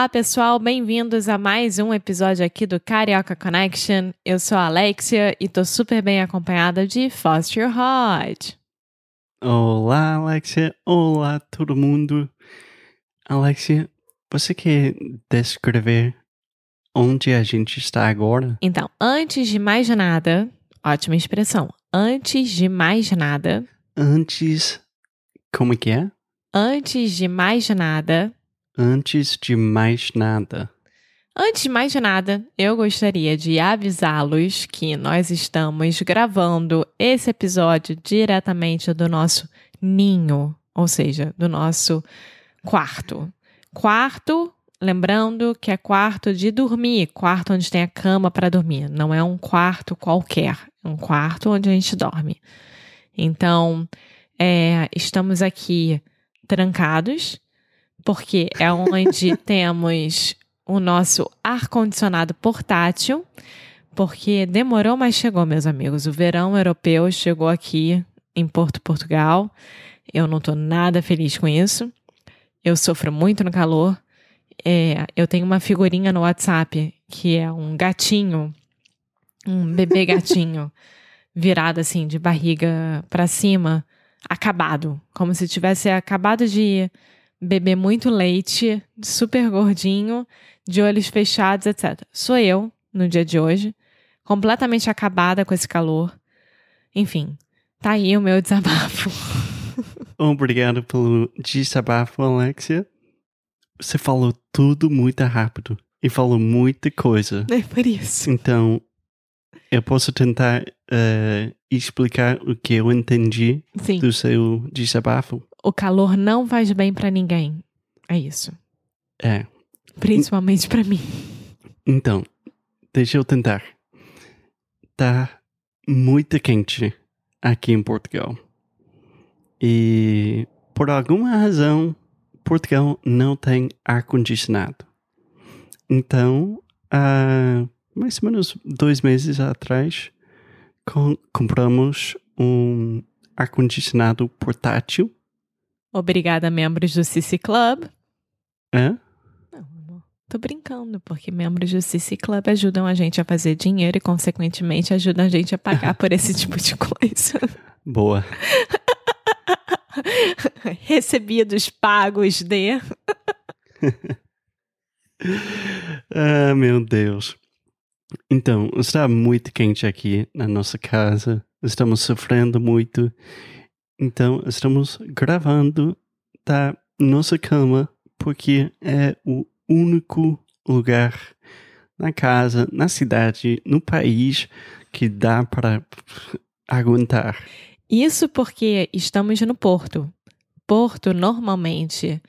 Olá, pessoal, bem-vindos a mais um episódio aqui do Carioca Connection. Eu sou a Alexia e tô super bem acompanhada de Foster Hodge. Olá, Alexia. Olá, todo mundo. Alexia, você quer descrever onde a gente está agora? Então, antes de mais nada, ótima expressão. Antes de mais nada, Antes. Como que é? antes de mais nada, Antes de mais nada. Antes de mais nada, eu gostaria de avisá-los que nós estamos gravando esse episódio diretamente do nosso ninho, ou seja, do nosso quarto. Quarto, lembrando que é quarto de dormir, quarto onde tem a cama para dormir, não é um quarto qualquer, é um quarto onde a gente dorme. Então, é, estamos aqui trancados, porque é onde temos o nosso ar-condicionado portátil, porque demorou, mas chegou, meus amigos. O verão europeu chegou aqui em Porto, Portugal. Eu não tô nada feliz com isso. Eu sofro muito no calor. É, eu tenho uma figurinha no WhatsApp que é um gatinho, um bebê gatinho, virado assim, de barriga para cima, acabado. Como se tivesse acabado de beber muito leite, super gordinho, de olhos fechados, etc. Sou eu, no dia de hoje, completamente acabada com esse calor. Enfim, tá aí o meu desabafo. Obrigado pelo desabafo, Alexia. Você falou tudo muito rápido e falou muita coisa. É por isso. Então, eu posso tentar eh, explicar o que eu entendi Sim, do seu desabafo? O calor não faz bem pra ninguém. É isso. É. Principalmente pra mim. Então, deixa eu tentar. Tá muito quente aqui em Portugal. E por alguma razão, Portugal não tem ar-condicionado. Então, há mais ou menos dois meses atrás, com- compramos um ar-condicionado portátil. Obrigada, membros do Cici Club. É? Não, amor. Tô brincando, porque membros do Cici Club ajudam a gente a fazer dinheiro e, consequentemente, ajudam a gente a pagar por esse tipo de coisa. Boa. Recebidos pagos de. Ah, meu Deus. Então, está muito quente aqui na nossa casa. Estamos sofrendo muito. Então, estamos gravando da nossa cama porque é o único lugar na casa, na cidade, no país que dá para aguentar. Isso porque estamos no Porto. Porto, normalmente,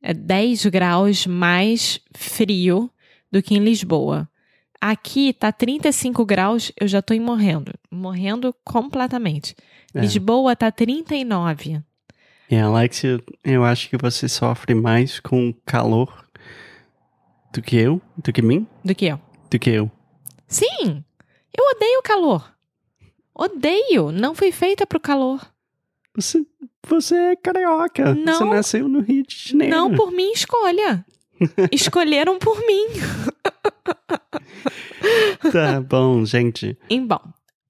é 10 graus mais frio do que em Lisboa. Aqui tá 35 graus, eu já tô em morrendo. Morrendo completamente. É. Lisboa tá 39. E Alexia, eu acho que você sofre mais com calor do que eu, do que mim, Do que eu. do que eu. Sim! Eu odeio o calor. Odeio! Não fui feita pro calor. Você, você é carioca. Você Não. nasceu no Rio de Janeiro. Não por minha escolha. Escolheram por mim. Tá bom, gente. E bom,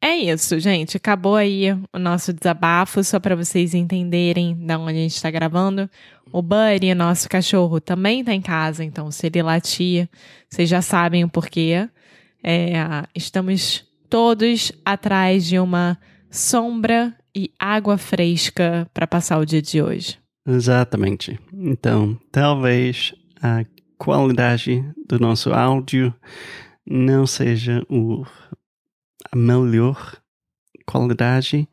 é isso, gente. Acabou aí o nosso desabafo, só para vocês entenderem da onde a gente tá gravando. O Buddy, nosso cachorro, também tá em casa, então se ele latir, vocês já sabem o porquê. É, estamos todos atrás de uma sombra e água fresca para passar o dia de hoje. Exatamente. Então, talvez a qualidade do nosso áudio não seja o, a melhor qualidade,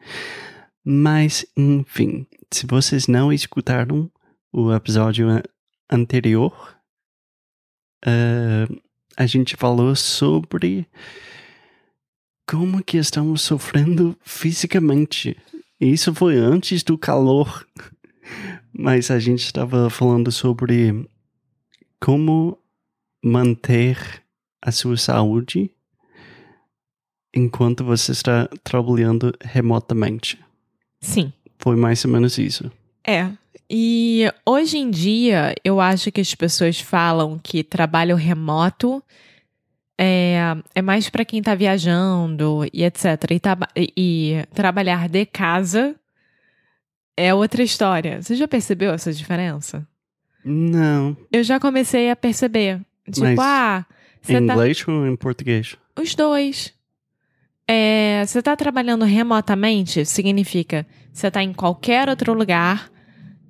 mas enfim, se vocês não escutaram o episódio anterior, uh, a gente falou sobre como que estamos sofrendo fisicamente. Isso foi antes do calor, mas a gente estava falando sobre como manter a sua saúde enquanto você está trabalhando remotamente. Sim. Foi mais ou menos isso. É. E hoje em dia, eu acho que as pessoas falam que trabalho remoto é, é mais para quem está viajando e etc. E, e trabalhar de casa é outra história. Você já percebeu essa diferença? Não. Eu já comecei a perceber. Tipo, Mas ah. Em tá... inglês ou em português? Os dois. É, você está trabalhando remotamente, significa você está em qualquer outro lugar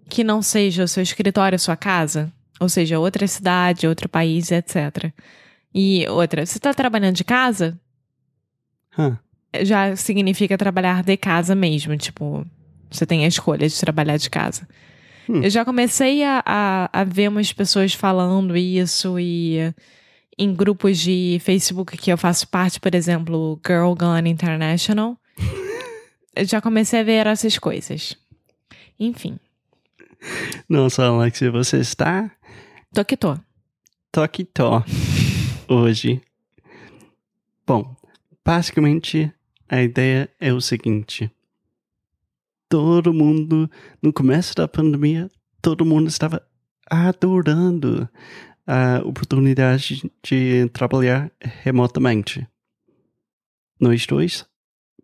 que não seja o seu escritório, sua casa. Ou seja, outra cidade, outro país, etc. E outra, você está trabalhando de casa? Huh. Já significa trabalhar de casa mesmo. Tipo, você tem a escolha de trabalhar de casa. Hum. Eu já comecei a, a, a, ver umas pessoas falando isso e em grupos de Facebook que eu faço parte, por exemplo, Girl Gone International. eu já comecei a ver essas coisas. Enfim. Nossa, Alexia, você está. Tô que tô. Tô que tô. Hoje. Bom, basicamente a ideia é o seguinte todo mundo, no começo da pandemia, todo mundo estava adorando a oportunidade de trabalhar remotamente. Nós dois,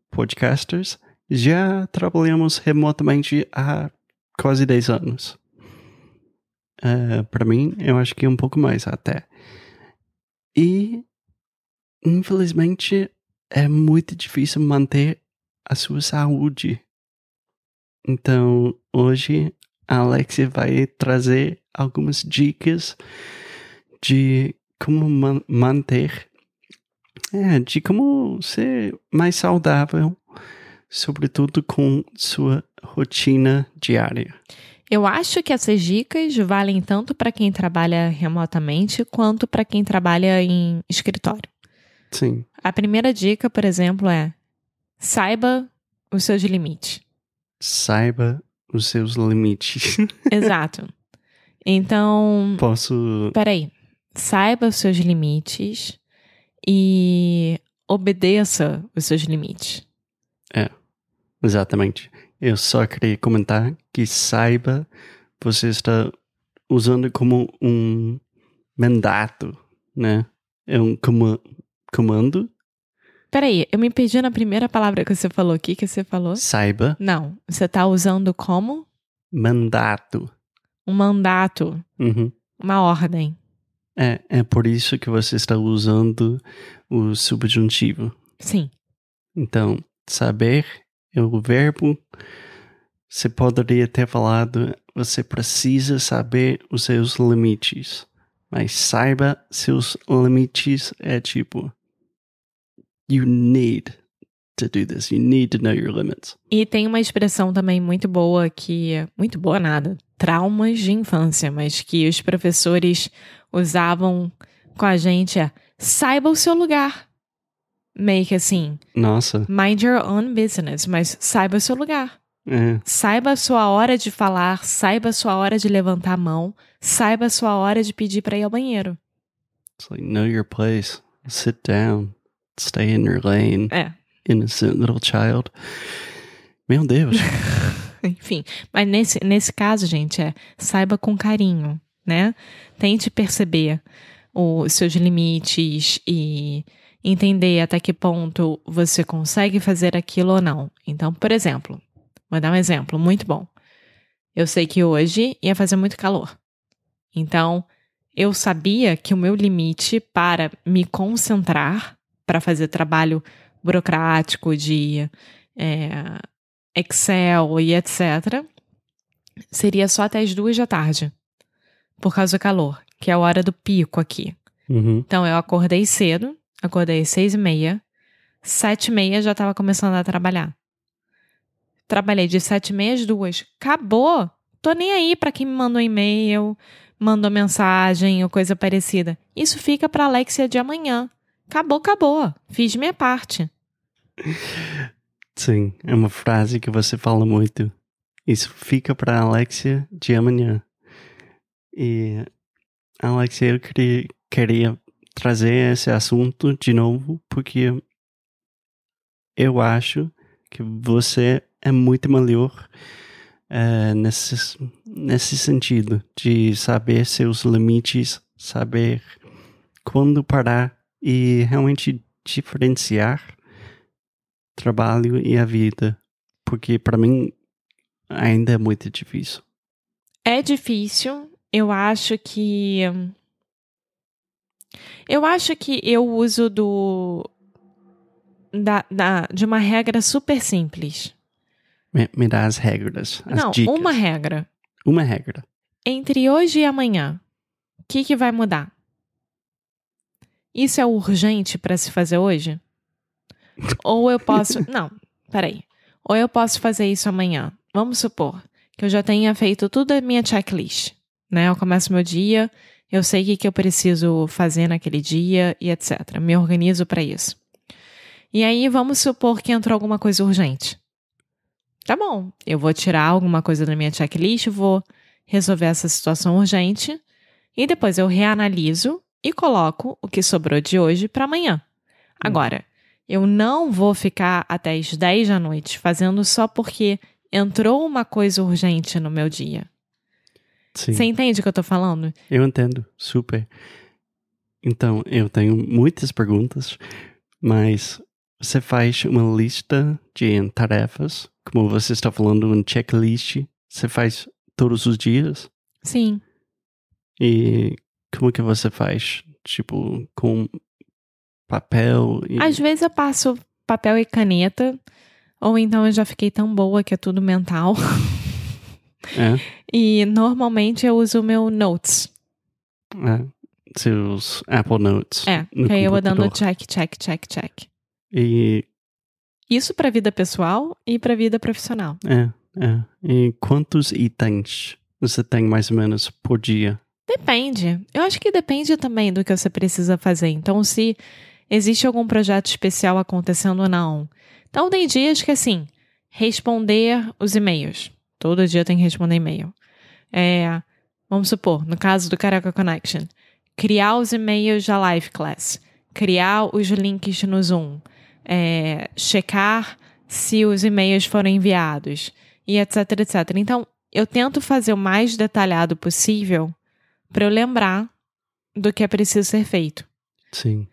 podcasters, já trabalhamos remotamente há quase 10 anos. Uh, Para mim, eu acho que um pouco mais até. E, infelizmente, é muito difícil manter a sua saúde então, hoje a Alexia vai trazer algumas dicas de como man manter, é, de como ser mais saudável, sobretudo com sua rotina diária. Eu acho que essas dicas valem tanto para quem trabalha remotamente quanto para quem trabalha em escritório. Sim. A primeira dica, por exemplo, é saiba os seus limites saiba os seus limites. Exato. Então. Posso. Peraí. Saiba os seus limites e obedeça os seus limites. É, exatamente. Eu só queria comentar que saiba você está usando como um mandato, né? É um comando Peraí, eu me perdi na primeira palavra que você falou. O que, que você falou? Saiba. Não. Você tá usando como? Mandato. Um mandato. Uhum. Uma ordem. É, é por isso que você está usando o subjuntivo. Sim. Então, saber é o verbo. Você poderia ter falado, você precisa saber os seus limites. Mas saiba seus limites é tipo, You need to do this. You need to know your limits. E tem uma expressão também muito boa que muito boa nada, traumas de infância, mas que os professores usavam com a gente é saiba o seu lugar. Meio que assim. Nossa. Mind your own business, mas saiba o seu lugar. É. Saiba a sua hora de falar, saiba a sua hora de levantar a mão, saiba a sua hora de pedir para ir ao banheiro. It's like know your place. Sit down. Stay in your lane. É. Innocent little child. Meu Deus. Enfim, mas nesse, nesse caso, gente, é saiba com carinho, né? Tente perceber os seus limites e entender até que ponto você consegue fazer aquilo ou não. Então, por exemplo, vou dar um exemplo muito bom. Eu sei que hoje ia fazer muito calor. Então, eu sabia que o meu limite para me concentrar para fazer trabalho burocrático de é, Excel e etc., seria só até as duas da tarde, por causa do calor, que é a hora do pico aqui. Uhum. Então eu acordei cedo, acordei às seis e meia, sete e meia já estava começando a trabalhar. Trabalhei de sete e meia às duas. Acabou! Tô nem aí para quem me mandou e-mail, mandou mensagem ou coisa parecida. Isso fica para Alexia de amanhã. Acabou, acabou. Fiz minha parte. Sim, é uma frase que você fala muito. Isso fica para Alexia de amanhã. E Alexia, eu queria, queria trazer esse assunto de novo porque eu acho que você é muito melhor é, nesse, nesse sentido de saber seus limites, saber quando parar e realmente diferenciar trabalho e a vida, porque para mim ainda é muito difícil. É difícil. Eu acho que eu acho que eu uso do da, da, de uma regra super simples. Me, me dá as regras, as Não, dicas. uma regra. Uma regra. Entre hoje e amanhã, o que, que vai mudar? Isso é urgente para se fazer hoje? Ou eu posso. Não, peraí. Ou eu posso fazer isso amanhã. Vamos supor que eu já tenha feito tudo a minha checklist. Né? Eu começo meu dia, eu sei o que, que eu preciso fazer naquele dia e etc. Me organizo para isso. E aí, vamos supor que entrou alguma coisa urgente. Tá bom, eu vou tirar alguma coisa da minha checklist, vou resolver essa situação urgente e depois eu reanaliso e coloco o que sobrou de hoje para amanhã. Agora, eu não vou ficar até as 10 da noite fazendo só porque entrou uma coisa urgente no meu dia. Sim. Você entende o que eu tô falando? Eu entendo, super. Então, eu tenho muitas perguntas, mas você faz uma lista de tarefas, como você está falando, um checklist, você faz todos os dias? Sim. E como que você faz? Tipo, com papel e... Às vezes eu passo papel e caneta, ou então eu já fiquei tão boa que é tudo mental. É, E normalmente eu uso o meu Notes. é, seus Apple Notes. É, no que aí eu vou dando check, check, check, check. E, Isso pra vida pessoal e pra vida profissional. é, é. E quantos itens você tem mais ou menos por dia? Depende. Eu acho que depende também do que você precisa fazer. Então, se existe algum projeto especial acontecendo ou não. Então, tem dias que, assim, responder os e-mails. Todo dia tem que responder e-mail. É, vamos supor, no caso do Caraca Connection, criar os e-mails da Live Class, criar os links no Zoom, é, checar se os e-mails foram enviados e etc, etc. Então, eu tento fazer o mais detalhado possível para eu lembrar do que é preciso ser feito. Sim.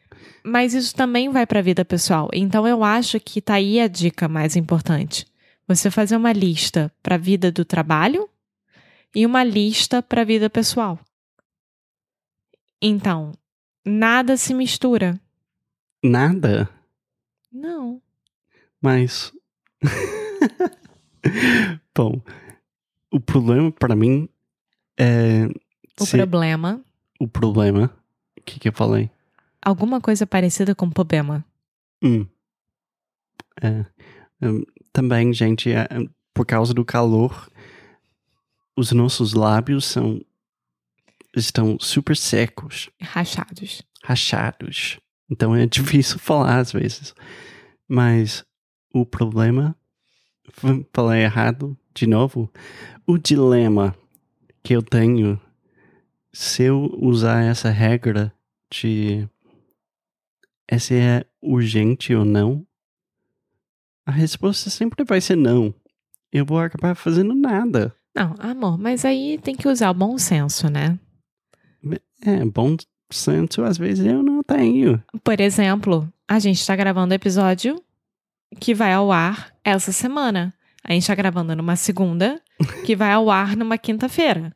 Mas isso também vai para a vida pessoal. Então eu acho que tá aí a dica mais importante. Você fazer uma lista para a vida do trabalho e uma lista para a vida pessoal. Então, nada se mistura. Nada, Não. mas... Bom, o problema para mim é... O se- problema, o problema... O que que eu falei? alguma coisa parecida com problema. Hum. É. Hum, também, gente, é, por causa do calor, os nossos lábios são estão super secos, Rachados. rachados. Então é difícil falar às vezes. Mas o problema, f- falei errado de novo. O dilema que eu tenho se eu usar essa regra de esse é urgente ou não, a resposta sempre vai ser não. Eu vou acabar fazendo nada. Não, amor, mas aí tem que usar o bom senso, né? É, bom senso às vezes eu não tenho. Por exemplo, a gente está gravando o episódio que vai ao ar essa semana. A gente está gravando numa segunda, que vai ao ar numa quinta-feira.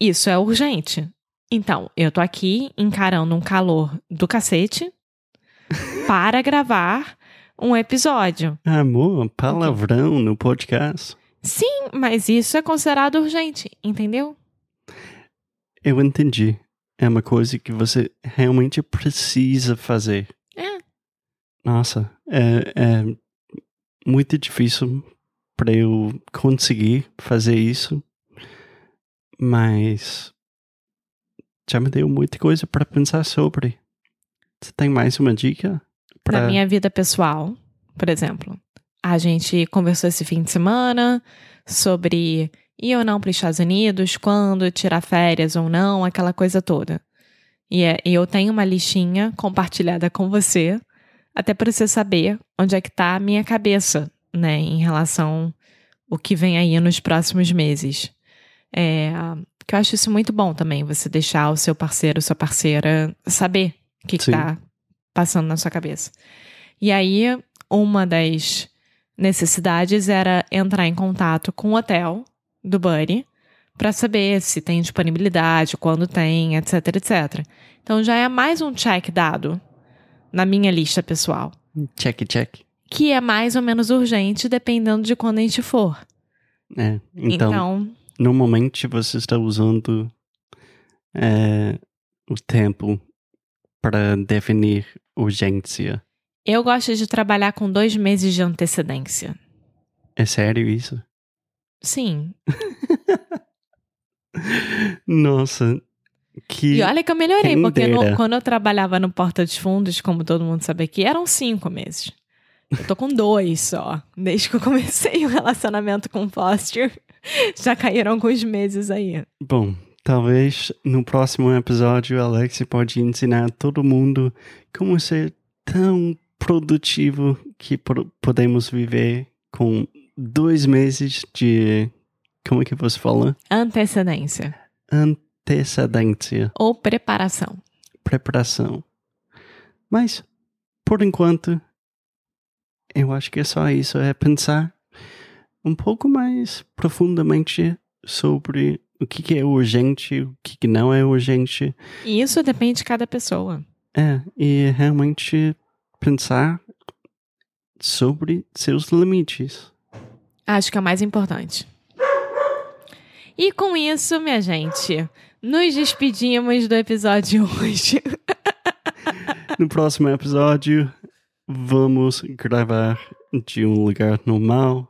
Isso é urgente. Então, eu tô aqui encarando um calor do cacete para gravar um episódio. Amor, palavrão no podcast. Sim, mas isso é considerado urgente, entendeu? Eu entendi. É uma coisa que você realmente precisa fazer. É. Nossa, é, é muito difícil para eu conseguir fazer isso, mas já me deu muita coisa para pensar sobre. Você tem mais uma dica? Pra... Na minha vida pessoal, por exemplo, a gente conversou esse fim de semana sobre ir ou não para os Estados Unidos, quando tirar férias ou não, aquela coisa toda. E é, eu tenho uma listinha compartilhada com você, até para você saber onde é que está a minha cabeça, né, em relação o que vem aí nos próximos meses. É, que eu acho isso muito bom também, você deixar o seu parceiro, sua parceira saber o que está passando na sua cabeça. E aí, uma das necessidades era entrar em contato com o hotel do Buddy para saber se tem disponibilidade, quando tem, etc, etc. Então já é mais um check dado na minha lista pessoal. Check, check. Que é mais ou menos urgente dependendo de quando a gente for. É, então, então normalmente você está usando é, o tempo para definir urgência. eu gosto de trabalhar com dois meses de antecedência. É sério isso? Sim. Nossa, que. E olha que eu melhorei, porque no- quando eu trabalhava no Porta dos Fundos, como todo mundo sabe aqui, eram cinco meses. Eu tô com dois só. Desde que eu comecei o relacionamento com o Foster, já caíram alguns meses aí. Bom, talvez no próximo episódio a Alexia pode ensinar todo mundo como ser tão produtivo que podemos viver com dois meses de. Como é que você fala? Antecedência. Antecedência, Ou preparação. preparação. Mas, por enquanto, eu acho que é só isso. É pensar um pouco mais profundamente sobre o que, que é urgente, o que, que não é urgente. E isso depende de cada pessoa. É, e realmente pensar sobre seus limites. Acho que é o mais importante. E com isso, minha gente, nos despedimos do episódio hoje. No próximo episódio, vamos gravar de um lugar normal.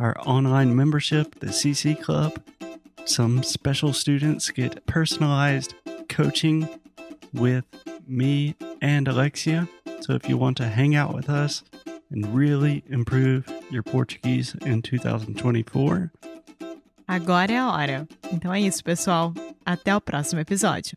our online membership, the CC Club. Some special students get personalized coaching with me and Alexia. So if you want to hang out with us and really improve your Portuguese in 2024, Agora é a hora. Então é isso, pessoal. Até o próximo episódio.